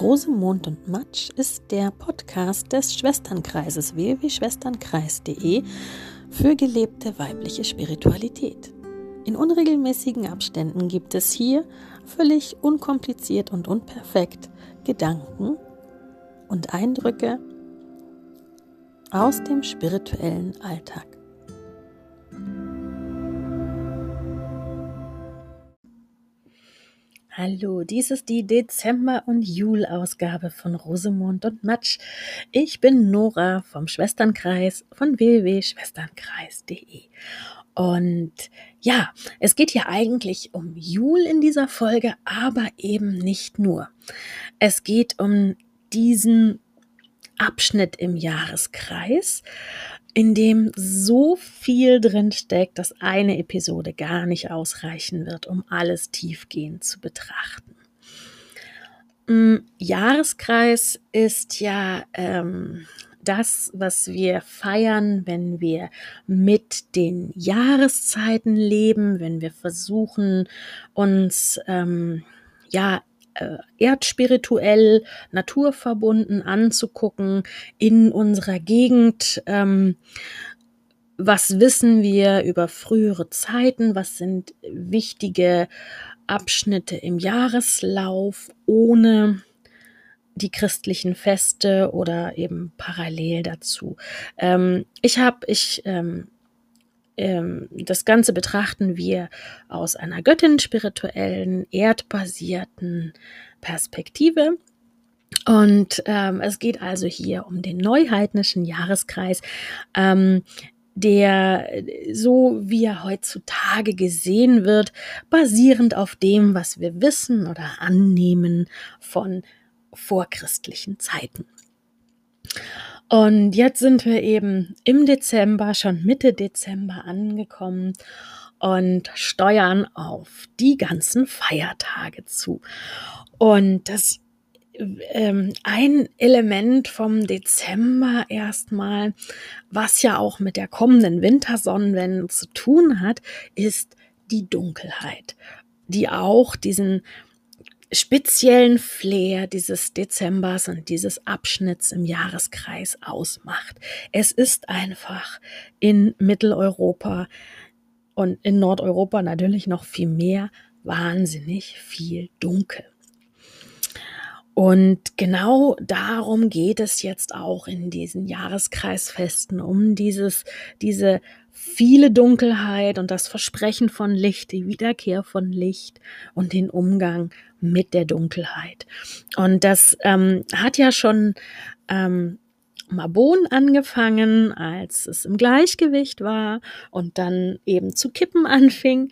Rosemond und Matsch ist der Podcast des Schwesternkreises www.schwesternkreis.de für gelebte weibliche Spiritualität. In unregelmäßigen Abständen gibt es hier völlig unkompliziert und unperfekt Gedanken und Eindrücke aus dem spirituellen Alltag. Hallo, dies ist die Dezember- und Julausgabe von Rosemond und Matsch. Ich bin Nora vom Schwesternkreis von www.schwesternkreis.de. Und ja, es geht hier eigentlich um Jul in dieser Folge, aber eben nicht nur. Es geht um diesen Abschnitt im Jahreskreis, in dem so viel drin steckt, dass eine Episode gar nicht ausreichen wird, um alles tiefgehend zu betrachten. Mm, Jahreskreis ist ja ähm, das, was wir feiern, wenn wir mit den Jahreszeiten leben, wenn wir versuchen, uns ähm, ja äh, erdspirituell, naturverbunden anzugucken in unserer Gegend. Ähm, was wissen wir über frühere Zeiten? Was sind wichtige Abschnitte im Jahreslauf ohne die christlichen Feste oder eben parallel dazu. Ähm, ich habe, ich, ähm, ähm, das Ganze betrachten wir aus einer göttin-spirituellen, erdbasierten Perspektive. Und ähm, es geht also hier um den neuheidnischen Jahreskreis, ähm, der so wie er heutzutage gesehen wird, basierend auf dem, was wir wissen oder annehmen von vorchristlichen Zeiten. Und jetzt sind wir eben im Dezember, schon Mitte Dezember angekommen und steuern auf die ganzen Feiertage zu. Und das ähm, ein Element vom Dezember erstmal, was ja auch mit der kommenden Wintersonnenwende zu tun hat, ist die Dunkelheit, die auch diesen speziellen Flair dieses Dezembers und dieses Abschnitts im Jahreskreis ausmacht. Es ist einfach in Mitteleuropa und in Nordeuropa natürlich noch viel mehr wahnsinnig viel dunkel. Und genau darum geht es jetzt auch in diesen Jahreskreisfesten, um dieses, diese viele Dunkelheit und das Versprechen von Licht, die Wiederkehr von Licht und den Umgang mit der Dunkelheit. Und das ähm, hat ja schon ähm, Mabon angefangen, als es im Gleichgewicht war und dann eben zu kippen anfing.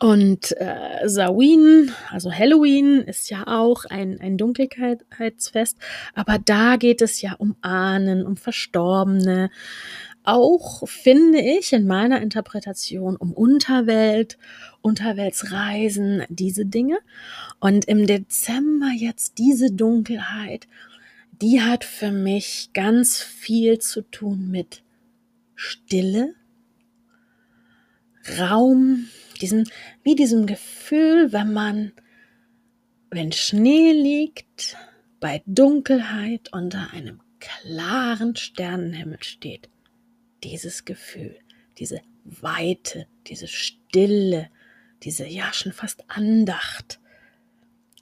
Und äh, Samhain, also Halloween, ist ja auch ein, ein Dunkelheitsfest, aber da geht es ja um Ahnen, um Verstorbene, auch, finde ich, in meiner Interpretation um Unterwelt, Unterweltsreisen, diese Dinge. Und im Dezember jetzt diese Dunkelheit, die hat für mich ganz viel zu tun mit Stille, Raum, diesem, wie diesem Gefühl, wenn man, wenn Schnee liegt, bei Dunkelheit unter einem klaren Sternenhimmel steht dieses Gefühl, diese Weite, diese Stille, diese ja schon fast Andacht,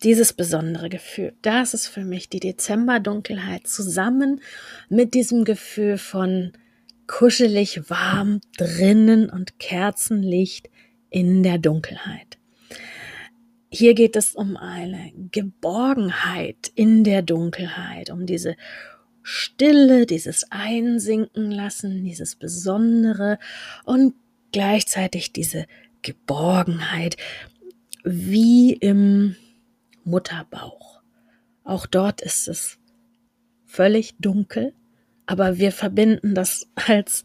dieses besondere Gefühl, das ist für mich die Dezemberdunkelheit zusammen mit diesem Gefühl von kuschelig warm drinnen und Kerzenlicht in der Dunkelheit. Hier geht es um eine Geborgenheit in der Dunkelheit, um diese Stille, dieses Einsinken lassen, dieses Besondere und gleichzeitig diese Geborgenheit, wie im Mutterbauch. Auch dort ist es völlig dunkel, aber wir verbinden das als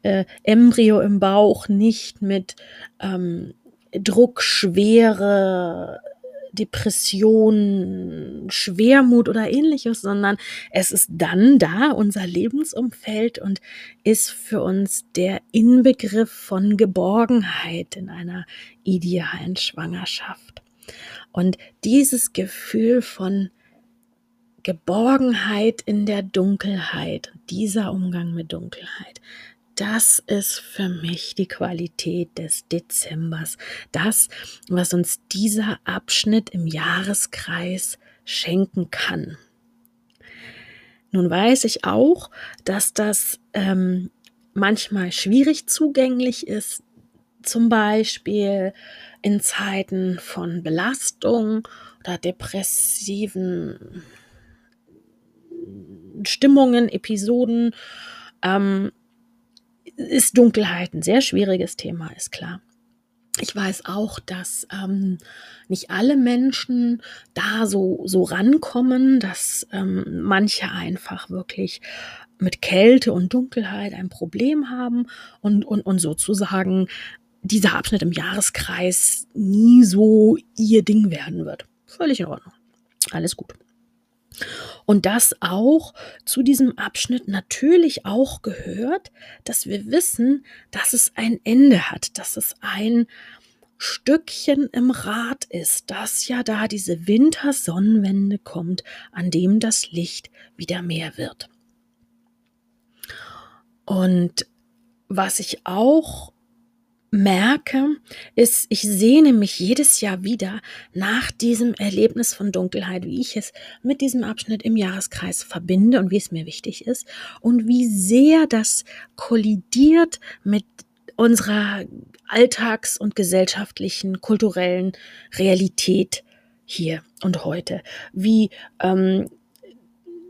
äh, Embryo im Bauch nicht mit ähm, Druck, Schwere, Depression, Schwermut oder ähnliches, sondern es ist dann da, unser Lebensumfeld und ist für uns der Inbegriff von Geborgenheit in einer idealen Schwangerschaft. Und dieses Gefühl von Geborgenheit in der Dunkelheit, dieser Umgang mit Dunkelheit, das ist für mich die Qualität des Dezembers. Das, was uns dieser Abschnitt im Jahreskreis schenken kann. Nun weiß ich auch, dass das ähm, manchmal schwierig zugänglich ist, zum Beispiel in Zeiten von Belastung oder depressiven Stimmungen, Episoden, ähm, ist Dunkelheit ein sehr schwieriges Thema, ist klar. Ich weiß auch, dass ähm, nicht alle Menschen da so, so rankommen, dass ähm, manche einfach wirklich mit Kälte und Dunkelheit ein Problem haben und, und, und sozusagen dieser Abschnitt im Jahreskreis nie so ihr Ding werden wird. Völlig in Ordnung. Alles gut. Und das auch zu diesem Abschnitt natürlich auch gehört, dass wir wissen, dass es ein Ende hat, dass es ein Stückchen im Rad ist, dass ja da diese Wintersonnenwende kommt, an dem das Licht wieder mehr wird. Und was ich auch merke, ist, ich sehne mich jedes Jahr wieder nach diesem Erlebnis von Dunkelheit, wie ich es mit diesem Abschnitt im Jahreskreis verbinde und wie es mir wichtig ist und wie sehr das kollidiert mit unserer alltags- und gesellschaftlichen, kulturellen Realität hier und heute. Wie ähm,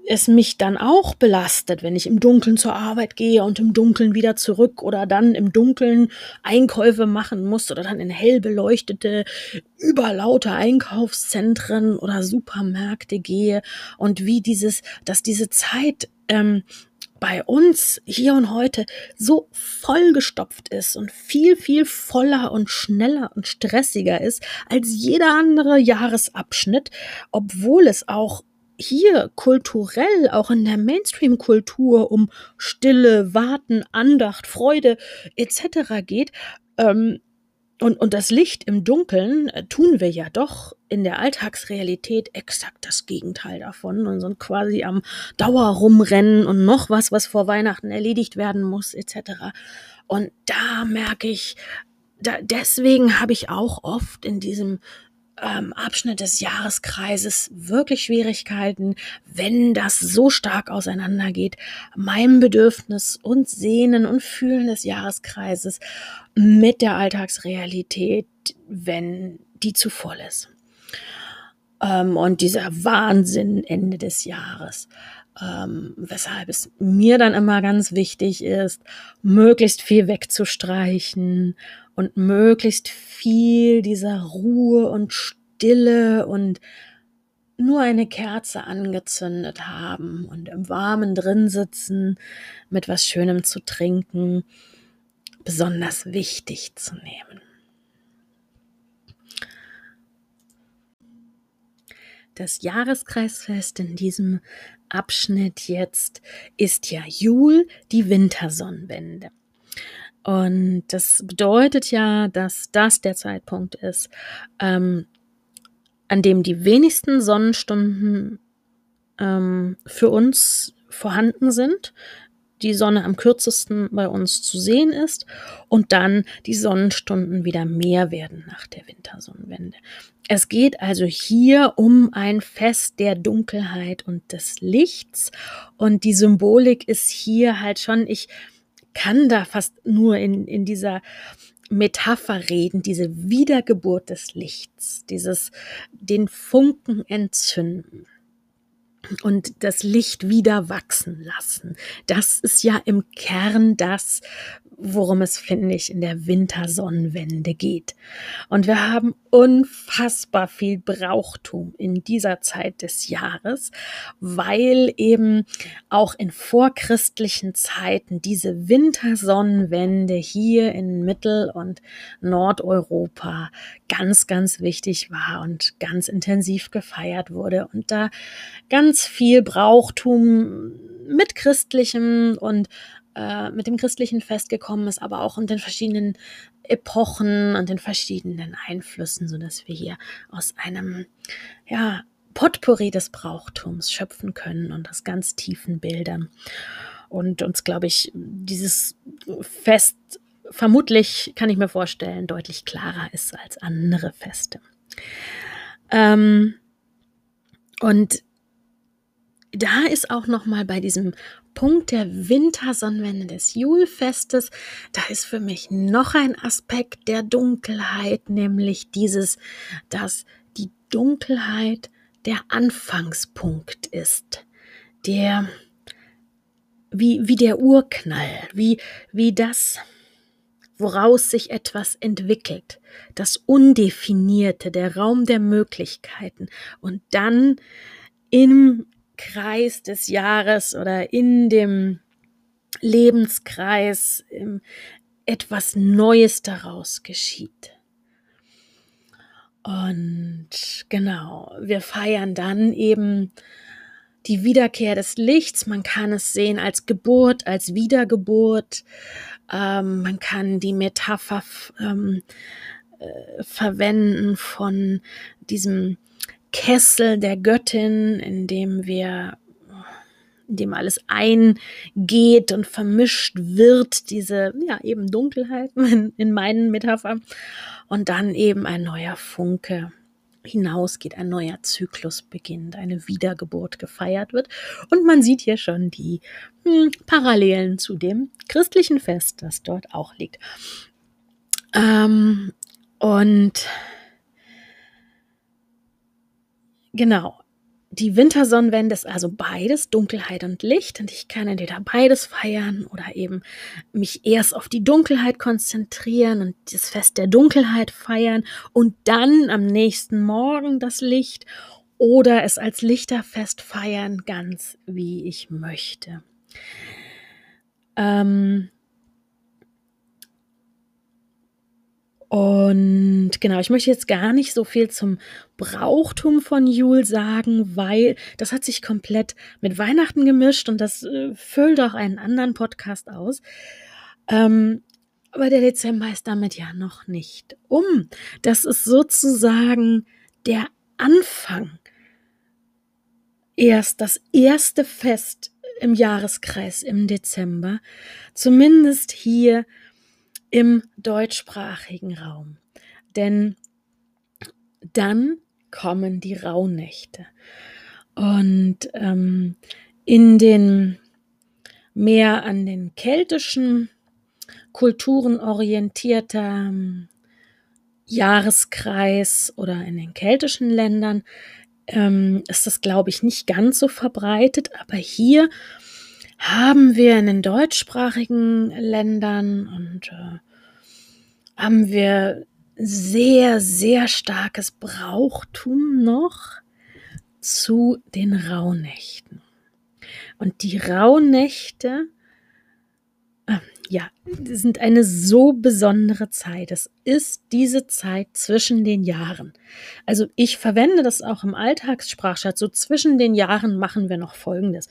es mich dann auch belastet, wenn ich im Dunkeln zur Arbeit gehe und im Dunkeln wieder zurück oder dann im Dunkeln Einkäufe machen muss oder dann in hell beleuchtete, überlaute Einkaufszentren oder Supermärkte gehe. Und wie dieses, dass diese Zeit ähm, bei uns hier und heute so vollgestopft ist und viel, viel voller und schneller und stressiger ist als jeder andere Jahresabschnitt, obwohl es auch hier kulturell, auch in der Mainstream-Kultur um Stille, Warten, Andacht, Freude etc. geht, ähm, und, und das Licht im Dunkeln äh, tun wir ja doch in der Alltagsrealität exakt das Gegenteil davon und sind quasi am Dauer rumrennen und noch was, was vor Weihnachten erledigt werden muss, etc. Und da merke ich, da, deswegen habe ich auch oft in diesem ähm, Abschnitt des Jahreskreises wirklich Schwierigkeiten, wenn das so stark auseinandergeht, meinem Bedürfnis und Sehnen und Fühlen des Jahreskreises mit der Alltagsrealität, wenn die zu voll ist. Ähm, und dieser Wahnsinn Ende des Jahres. Ähm, weshalb es mir dann immer ganz wichtig ist, möglichst viel wegzustreichen und möglichst viel dieser Ruhe und Stille und nur eine Kerze angezündet haben und im Warmen drin sitzen, mit was Schönem zu trinken, besonders wichtig zu nehmen. Das Jahreskreisfest in diesem Abschnitt jetzt ist ja Jul, die Wintersonnenwende. Und das bedeutet ja, dass das der Zeitpunkt ist, ähm, an dem die wenigsten Sonnenstunden ähm, für uns vorhanden sind, die Sonne am kürzesten bei uns zu sehen ist und dann die Sonnenstunden wieder mehr werden nach der Wintersonnenwende. Es geht also hier um ein Fest der Dunkelheit und des Lichts und die Symbolik ist hier halt schon, ich kann da fast nur in, in dieser Metapher reden, diese Wiedergeburt des Lichts, dieses den Funken entzünden und das Licht wieder wachsen lassen. Das ist ja im Kern das, worum es, finde ich, in der Wintersonnenwende geht. Und wir haben unfassbar viel Brauchtum in dieser Zeit des Jahres, weil eben auch in vorchristlichen Zeiten diese Wintersonnenwende hier in Mittel- und Nordeuropa ganz, ganz wichtig war und ganz intensiv gefeiert wurde und da ganz viel Brauchtum mit christlichem und äh, mit dem christlichen Fest gekommen ist, aber auch in den verschiedenen Epochen und den verschiedenen Einflüssen, sodass wir hier aus einem ja, Potpourri des Brauchtums schöpfen können und aus ganz tiefen Bildern. Und uns, glaube ich, dieses Fest vermutlich, kann ich mir vorstellen, deutlich klarer ist als andere Feste. Ähm, und da ist auch noch mal bei diesem Punkt der Wintersonnenwende des Julfestes, da ist für mich noch ein Aspekt der Dunkelheit, nämlich dieses, dass die Dunkelheit der Anfangspunkt ist, der wie, wie der Urknall, wie, wie das, woraus sich etwas entwickelt, das Undefinierte, der Raum der Möglichkeiten. Und dann im Kreis des Jahres oder in dem Lebenskreis etwas Neues daraus geschieht. Und genau, wir feiern dann eben die Wiederkehr des Lichts. Man kann es sehen als Geburt, als Wiedergeburt. Ähm, man kann die Metapher ähm, äh, verwenden von diesem Kessel der Göttin, in dem wir, in dem alles eingeht und vermischt wird, diese, ja, eben Dunkelheit in, in meinen Metaphern. Und dann eben ein neuer Funke hinausgeht, ein neuer Zyklus beginnt, eine Wiedergeburt gefeiert wird. Und man sieht hier schon die hm, Parallelen zu dem christlichen Fest, das dort auch liegt. Ähm, und genau, die Wintersonnenwende ist also beides, Dunkelheit und Licht. Und ich kann entweder beides feiern oder eben mich erst auf die Dunkelheit konzentrieren und das Fest der Dunkelheit feiern und dann am nächsten Morgen das Licht oder es als Lichterfest feiern, ganz wie ich möchte. Ähm, Und genau, ich möchte jetzt gar nicht so viel zum Brauchtum von Jul sagen, weil das hat sich komplett mit Weihnachten gemischt und das äh, füllt auch einen anderen Podcast aus. Ähm, aber der Dezember ist damit ja noch nicht um. Das ist sozusagen der Anfang. Erst das erste Fest im Jahreskreis im Dezember, zumindest hier im deutschsprachigen Raum. Denn dann kommen die Rauhnächte. Und ähm, in den mehr an den keltischen Kulturen orientierter ähm, Jahreskreis oder in den keltischen Ländern ähm, ist das, glaube ich, nicht ganz so verbreitet. Aber hier haben wir in den deutschsprachigen Ländern und äh, haben wir sehr, sehr starkes Brauchtum noch zu den Rauhnächten. Und die Rauhnächte, äh, ja, sind eine so besondere Zeit. Es ist diese Zeit zwischen den Jahren. Also ich verwende das auch im Alltagssprachschatz. So zwischen den Jahren machen wir noch Folgendes.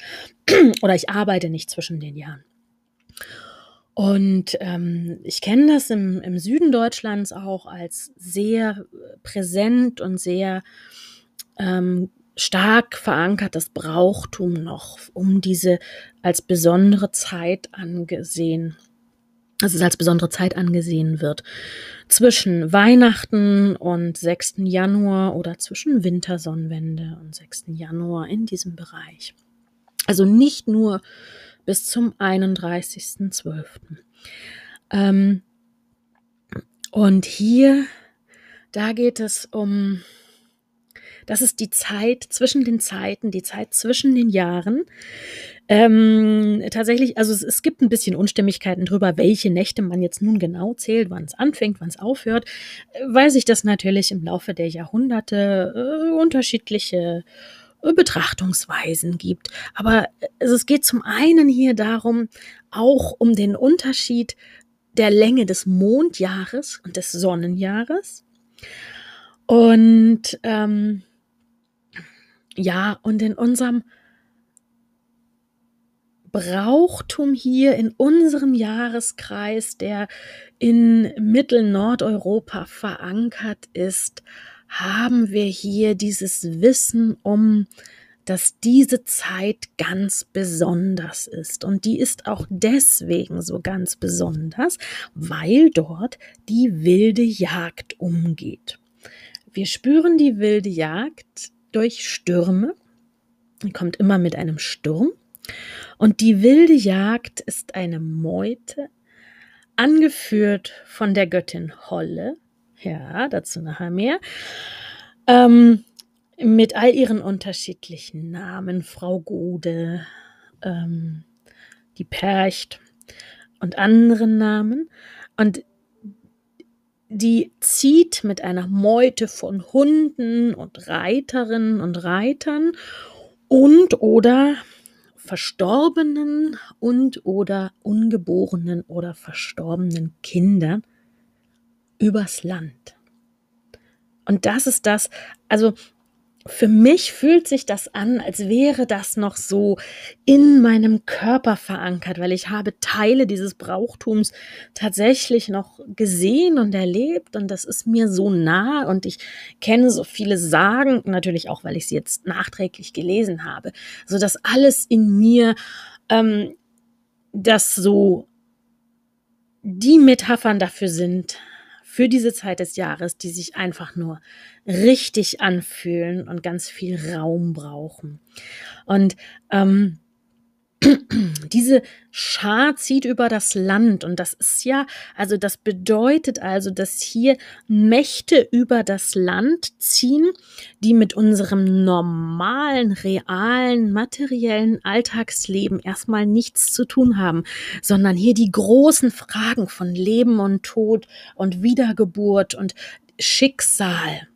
Oder ich arbeite nicht zwischen den Jahren. Und ähm, ich kenne das im, im Süden Deutschlands auch als sehr präsent und sehr ähm, stark verankertes Brauchtum noch, um diese als besondere Zeit angesehen, also es als besondere Zeit angesehen wird. Zwischen Weihnachten und 6. Januar oder zwischen Wintersonnenwende und 6. Januar in diesem Bereich. Also nicht nur bis zum 31.12. Ähm, und hier, da geht es um, das ist die Zeit zwischen den Zeiten, die Zeit zwischen den Jahren. Ähm, tatsächlich, also es, es, gibt ein bisschen Unstimmigkeiten darüber, welche Nächte man jetzt nun genau zählt, wann es anfängt, wann es aufhört, weil sich das natürlich im Laufe der Jahrhunderte äh, unterschiedliche Betrachtungsweisen gibt. Aber es geht zum einen hier darum, auch um den Unterschied der Länge des Mondjahres und des Sonnenjahres. Und ähm, ja, und in unserem Brauchtum hier in unserem Jahreskreis, der in Mittel-Nordeuropa verankert ist, haben wir hier dieses Wissen um, dass diese Zeit ganz besonders ist. Und die ist auch deswegen so ganz besonders, weil dort die wilde Jagd umgeht. Wir spüren die wilde Jagd durch Stürme. Kommt immer mit einem Sturm. Und die wilde Jagd ist eine Meute, angeführt von der Göttin Holle. Ja, dazu nachher mehr. Ähm, mit all ihren unterschiedlichen Namen, Frau Gode, ähm, die Percht und anderen Namen. Und die zieht mit einer Meute von Hunden und Reiterinnen und Reitern und oder verstorbenen und oder ungeborenen oder verstorbenen Kindern übers Land. Und das ist das, also für mich fühlt sich das an, als wäre das noch so in meinem Körper verankert, weil ich habe Teile dieses Brauchtums tatsächlich noch gesehen und erlebt und das ist mir so nah und ich kenne so viele Sagen, natürlich auch, weil ich sie jetzt nachträglich gelesen habe, so dass alles in mir ähm, das so die Metaphern dafür sind, für diese Zeit des Jahres, die sich einfach nur richtig anfühlen und ganz viel Raum brauchen. Und ähm, diese Schar zieht über das Land und das ist ja, also das bedeutet also, dass hier Mächte über das Land ziehen, die mit unserem normalen, realen, materiellen Alltagsleben erstmal nichts zu tun haben, sondern hier die großen Fragen von Leben und Tod und Wiedergeburt und Schicksal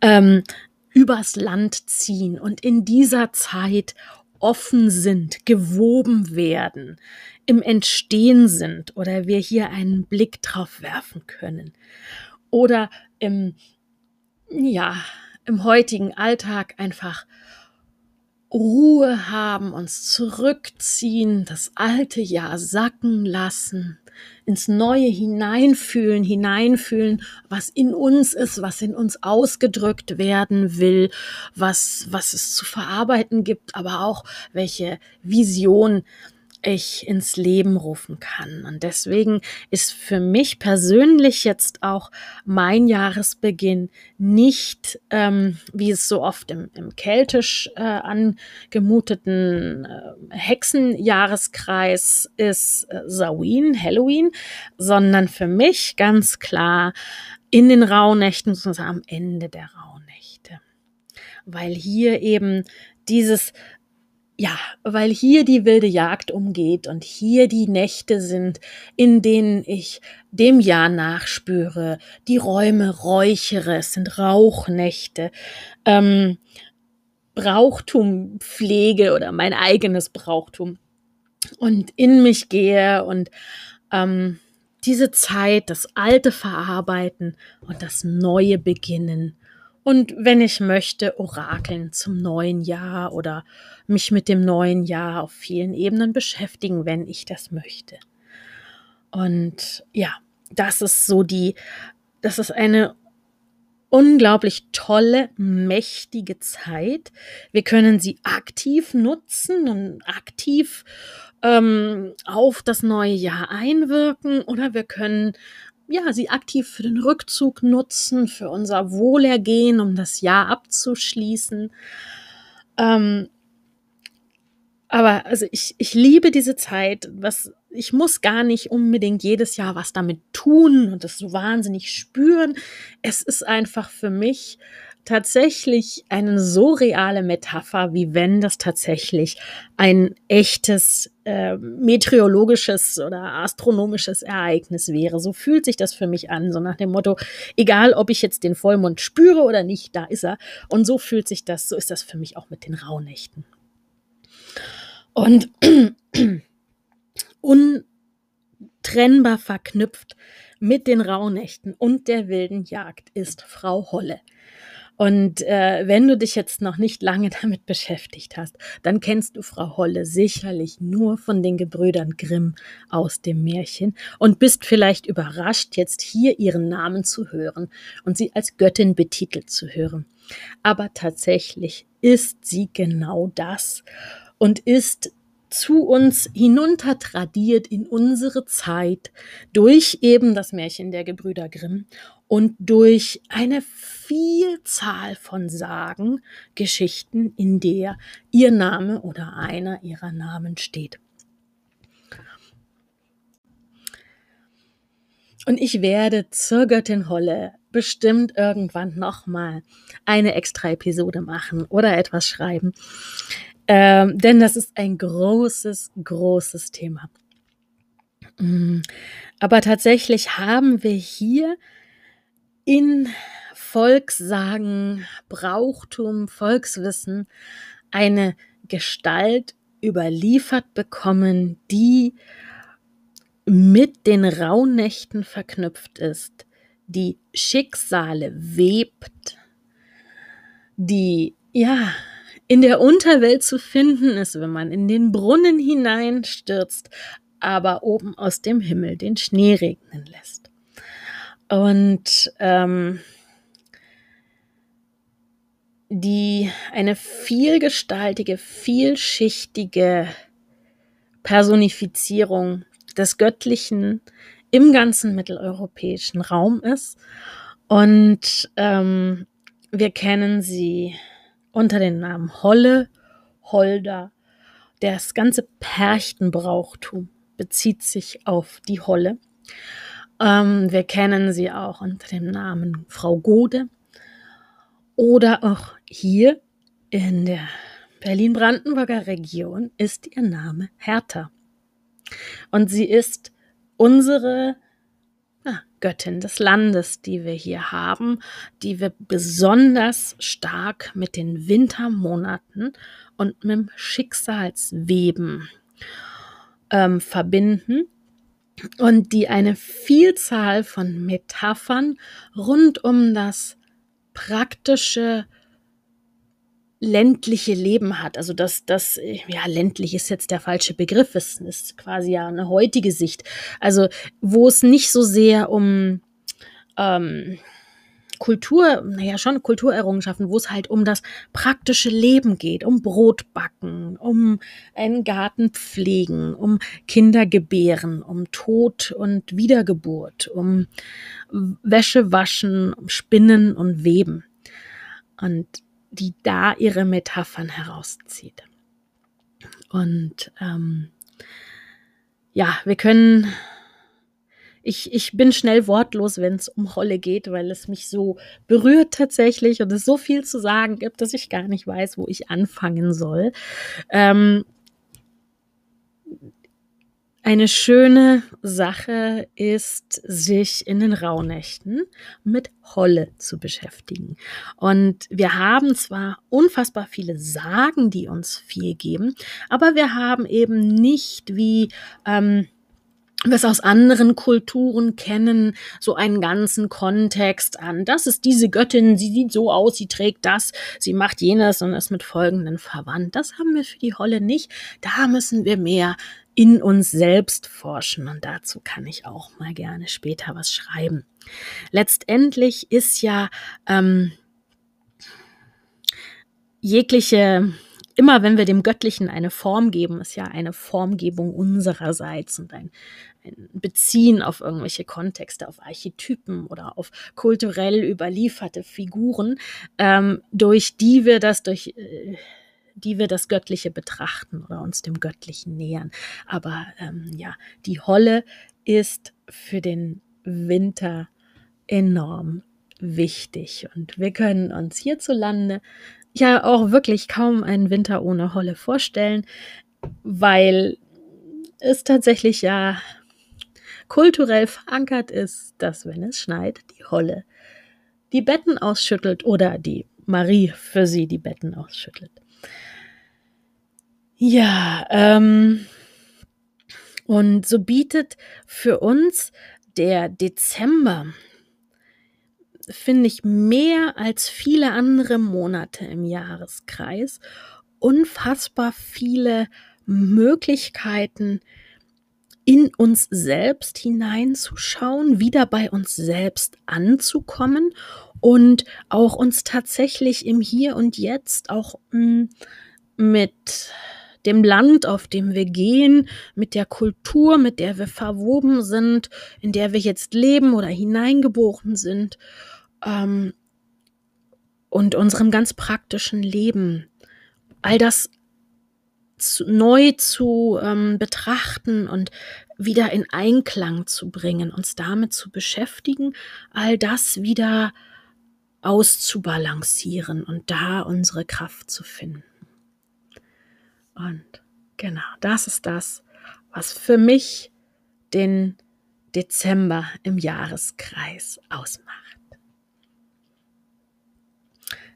ähm, übers Land ziehen. Und in dieser Zeit offen sind, gewoben werden, im Entstehen sind oder wir hier einen Blick drauf werfen können. Oder im, ja, im heutigen Alltag einfach Ruhe haben, uns zurückziehen, das alte Jahr sacken lassen, ins Neue hineinfühlen, hineinfühlen, was in uns ist, was in uns ausgedrückt werden will, was, was es zu verarbeiten gibt, aber auch welche Vision ich ins Leben rufen kann. Und deswegen ist für mich persönlich jetzt auch mein Jahresbeginn nicht, ähm, wie es so oft im, im keltisch äh, angemuteten äh, Hexenjahreskreis ist, äh, Samhain, Halloween, sondern für mich ganz klar in den Rauhnächten, beziehungsweise am Ende der Rauhnächte. Weil hier eben dieses ja, weil hier die wilde Jagd umgeht und hier die Nächte sind, in denen ich dem Jahr nachspüre, die Räume räuchere, es sind Rauchnächte, ähm, Brauchtum pflege oder mein eigenes Brauchtum. Und in mich gehe und ähm, diese Zeit, das Alte verarbeiten und das Neue beginnen und wenn ich möchte, orakeln zum neuen Jahr oder mich mit dem neuen Jahr auf vielen Ebenen beschäftigen, wenn ich das möchte. Und ja, das ist so die, das ist eine unglaublich tolle, mächtige Zeit. Wir können sie aktiv nutzen und aktiv ähm, auf das neue Jahr einwirken oder wir können ja, sie aktiv für den Rückzug nutzen, für unser Wohlergehen, um das Jahr abzuschließen. Ähm, aber also ich, ich liebe diese Zeit, was ich muss gar nicht unbedingt jedes Jahr was damit tun und das so wahnsinnig spüren. Es ist einfach für mich tatsächlich eine so reale Metapher, wie wenn das tatsächlich ein echtes äh, meteorologisches oder astronomisches Ereignis wäre. So fühlt sich das für mich an, so nach dem Motto, egal ob ich jetzt den Vollmond spüre oder nicht, da ist er. Und so fühlt sich das, so ist das für mich auch mit den Rauhnächten. Und untrennbar verknüpft mit den Rauhnächten und der wilden Jagd ist Frau Holle. Und äh, wenn du dich jetzt noch nicht lange damit beschäftigt hast, dann kennst du Frau Holle sicherlich nur von den Gebrüdern Grimm aus dem Märchen und bist vielleicht überrascht, jetzt hier ihren Namen zu hören und sie als Göttin betitelt zu hören. Aber tatsächlich ist sie genau das und ist zu uns hinuntertradiert in unsere Zeit durch eben das Märchen der Gebrüder Grimm und durch eine Vielzahl von Sagen, Geschichten, in der ihr Name oder einer ihrer Namen steht. Und ich werde zur Göttin Holle bestimmt irgendwann nochmal eine extra Episode machen oder etwas schreiben. Ähm, denn das ist ein großes, großes Thema. Mm, aber tatsächlich haben wir hier in Volkssagen, Brauchtum, Volkswissen eine Gestalt überliefert bekommen, die mit den Rauhnächten verknüpft ist, die Schicksale webt, die ja in der Unterwelt zu finden ist, wenn man in den Brunnen hineinstürzt, aber oben aus dem Himmel den Schnee regnen lässt. Und ähm, die eine vielgestaltige, vielschichtige Personifizierung des Göttlichen im ganzen mitteleuropäischen Raum ist. Und ähm, wir kennen sie unter dem Namen Holle, Holder. Das ganze Perchtenbrauchtum bezieht sich auf die Holle. Ähm, wir kennen sie auch unter dem Namen Frau Gode oder auch hier in der Berlin-Brandenburger Region ist ihr Name Hertha. Und sie ist unsere ja, Göttin des Landes, die wir hier haben, die wir besonders stark mit den Wintermonaten und mit dem Schicksalsweben ähm, verbinden und die eine Vielzahl von Metaphern rund um das praktische ländliche Leben hat. Also das, das, ja, ländlich ist jetzt der falsche Begriff, es ist quasi ja eine heutige Sicht. Also wo es nicht so sehr um ähm, Kultur, naja, schon Kulturerrungenschaften, wo es halt um das praktische Leben geht, um Brot backen, um einen Garten pflegen, um Kinder gebären, um Tod und Wiedergeburt, um Wäsche waschen, um Spinnen und Weben. Und die da ihre Metaphern herauszieht. Und ähm, ja, wir können. Ich, ich bin schnell wortlos, wenn es um Holle geht, weil es mich so berührt tatsächlich und es so viel zu sagen gibt, dass ich gar nicht weiß, wo ich anfangen soll. Ähm, eine schöne Sache ist, sich in den Rauhnächten mit Holle zu beschäftigen. Und wir haben zwar unfassbar viele Sagen, die uns viel geben, aber wir haben eben nicht wie ähm, es aus anderen Kulturen kennen, so einen ganzen Kontext an. Das ist diese Göttin, sie sieht so aus, sie trägt das, sie macht jenes und ist mit folgenden verwandt. Das haben wir für die Holle nicht. Da müssen wir mehr in uns selbst forschen und dazu kann ich auch mal gerne später was schreiben. Letztendlich ist ja ähm, jegliche immer wenn wir dem Göttlichen eine Form geben, ist ja eine Formgebung unsererseits und ein, ein, Beziehen auf irgendwelche Kontexte, auf Archetypen oder auf kulturell überlieferte Figuren, ähm, durch die wir das durch äh, die wir das Göttliche betrachten oder uns dem Göttlichen nähern. Aber ähm, ja, die Holle ist für den Winter enorm wichtig. Und wir können uns hierzulande ja auch wirklich kaum einen Winter ohne Holle vorstellen, weil es tatsächlich ja kulturell verankert ist, dass wenn es schneit, die Holle die Betten ausschüttelt oder die Marie für sie die Betten ausschüttelt. Ja, ähm, und so bietet für uns der Dezember finde ich, mehr als viele andere Monate im Jahreskreis unfassbar viele Möglichkeiten, in uns selbst hineinzuschauen, wieder bei uns selbst anzukommen und auch uns tatsächlich im Hier und Jetzt auch hm, mit dem Land, auf dem wir gehen, mit der Kultur, mit der wir verwoben sind, in der wir jetzt leben oder hineingeboren sind ähm, und unserem ganz praktischen Leben. All das zu, neu zu ähm, betrachten und wieder in Einklang zu bringen, uns damit zu beschäftigen, all das wieder auszubalancieren und da unsere Kraft zu finden. Und genau, das ist das, was für mich den Dezember im Jahreskreis ausmacht.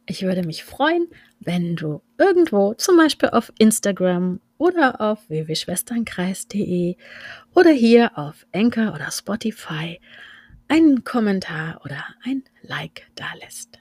Ich würde mich freuen, wenn du irgendwo, zum Beispiel auf Instagram oder auf www.schwesternkreis.de oder hier auf Anchor oder Spotify, einen Kommentar oder ein Like da lässt.